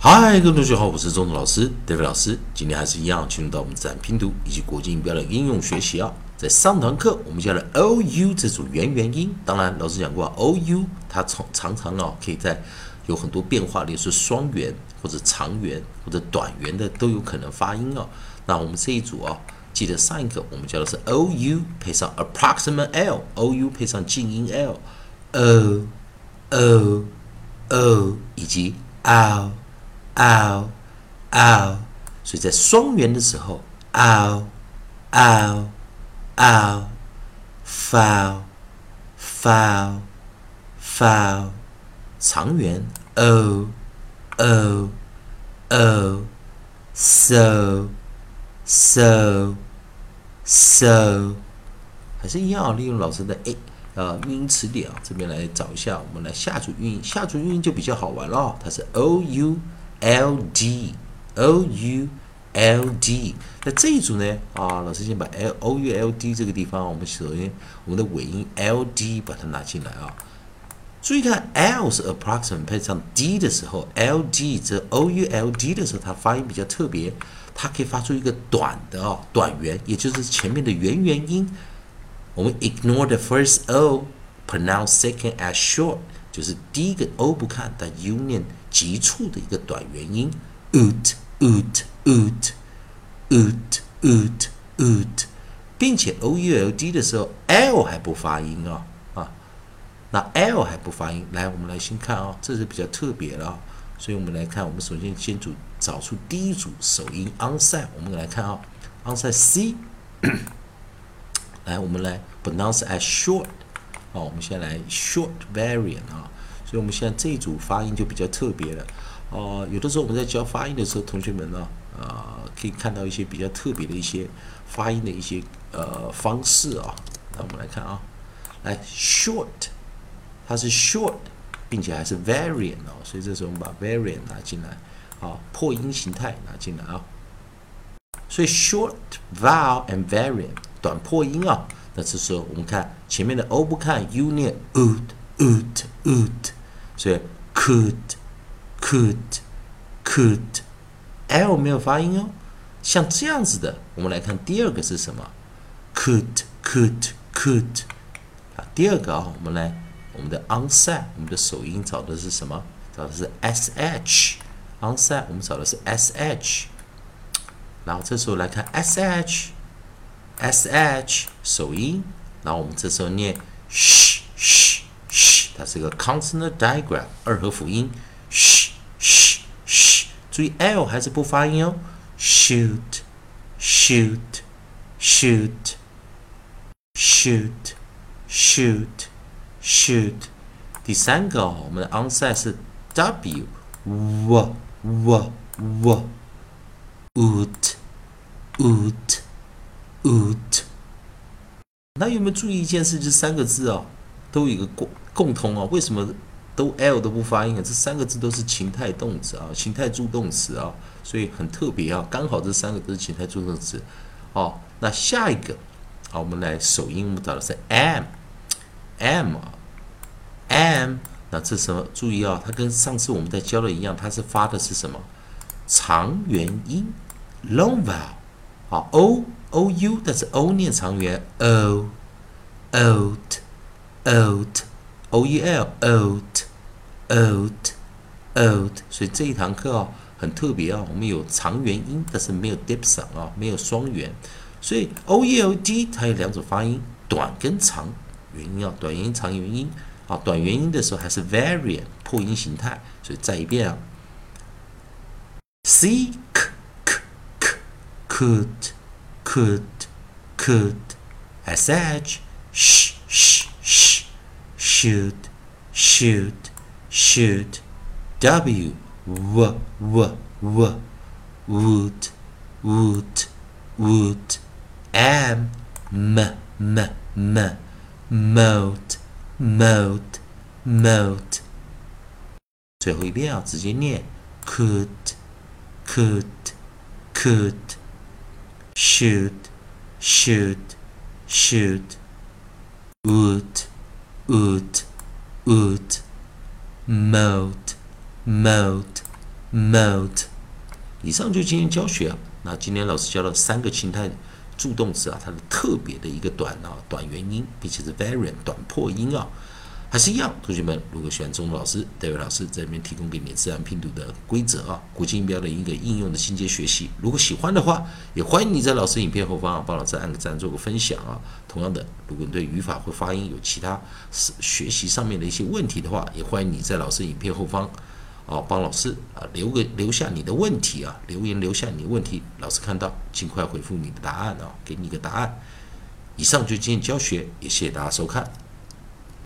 嗨，各位同学好，我是中文老师 David 老师。今天还是一样，进入到我们自然拼读以及国际音标的应用学习啊。在上堂课，我们教了 o u 这组元元音。当然，老师讲过 o u 它常常常啊，可以在有很多变化，例如双元或者长元或者短元的都有可能发音哦。那我们这一组啊，记得上一课我们教的是 o u 配上 approximate l，o u 配上静音 l，o o o 以及 o。Ow ow，所以在双元的时候，ow ow ow foul foul foul，长元 o o o so so so，还是一样利用老师的 a 呃韵音词典啊，这边来找一下，我们来下组韵音，下组韵音就比较好玩了，它是 o u。L D O U L D，那这一组呢？啊，老师先把 L O U L D 这个地方，我们首先我们的尾音 L D 把它拿进来啊。注意看，L 是 approximate 配上 D 的时候，L D 这 O U L D 的时候，它发音比较特别，它可以发出一个短的啊短元，也就是前面的元元音。我们 ignore the first O，pronounce second as short，就是第一个 O 不看，但 U 念。急促的一个短元音，oot oot oot oot oot oot，并且 o u l d 的时候，l 还不发音啊啊，那 l 还不发音，来，我们来先看啊，这是比较特别的啊，所以我们来看，我们首先先组找出第一组首音 onside，我们来看啊，onside c，来，我们来 pronounce as short，好，我们先来 short variant 啊。所以，我们现在这一组发音就比较特别了。哦，有的时候我们在教发音的时候，同学们呢，啊，可以看到一些比较特别的一些发音的一些呃方式啊。那我们来看啊，来 short，它是 short，并且还是 variant 哦。所以这时候我们把 variant 拿进来，啊，破音形态拿进来啊。所以 short vowel and variant 短破音啊。那这时候我们看前面的 o 不看，u 念 oot，oot，oot。所以 could could could l 没有发音哦，像这样子的，我们来看第二个是什么？could could could 啊，第二个啊，我们来我们的 onside，我们的首音找的是什么？找的是 sh onside，我们找的是 sh，然后这时候来看 sh sh 首音，然后我们这时候念 sh sh。它是一个 consonant diagram 二合辅音，sh sh sh，注意 l 还是不发音哦，shoot shoot shoot shoot shoot shoot。第三个哦，我们的 onside 是 w w w w o o t oot oot。那有没有注意一件事？这三个字哦，都有一个过。共通啊，为什么都 l 都不发音啊？这三个字都是情态动词啊，情态助动词啊，所以很特别啊。刚好这三个都是情态助动词。哦，那下一个，好，我们来首音，我们找的是 m，m 啊，m。那这什么？注意啊，它跟上次我们在教的一样，它是发的是什么？长元音，long vowel。好，o o u，但是 o 念长元 o old old。O e l old old old，所以这一堂课哦很特别啊，我们有长元音，但是没有 d i p s o n 啊，没有双元，所以 o e l d 它有两种发音，短跟长元音啊，短元音长元音啊，短元音的时候还是 variant 破音形态，所以再一遍啊，c k k k could could could S H sh should, should, should. W, w, w, w. Would, would, would. Am, m, m, m. Mode, mode, mode. 最后一遍啊，直接念 could, could, could, should, should, should, would would, would, mode, mode, mode。以上就今天教学啊。那今天老师教了三个情态助动词啊，它的特别的一个短啊短元音，并且是 variant 短破音啊。还是一样，同学们，如果喜欢中老师，戴维老师在这边提供给你自然拼读的规则啊，国际音标的一个应用的进阶学习。如果喜欢的话，也欢迎你在老师影片后方啊，帮老师按个赞，做个分享啊。同样的，如果你对语法或发音有其他是学习上面的一些问题的话，也欢迎你在老师影片后方啊，帮老师啊留个留下你的问题啊，留言留下你的问题，老师看到尽快回复你的答案啊，给你一个答案。以上就今天教学，也谢谢大家收看。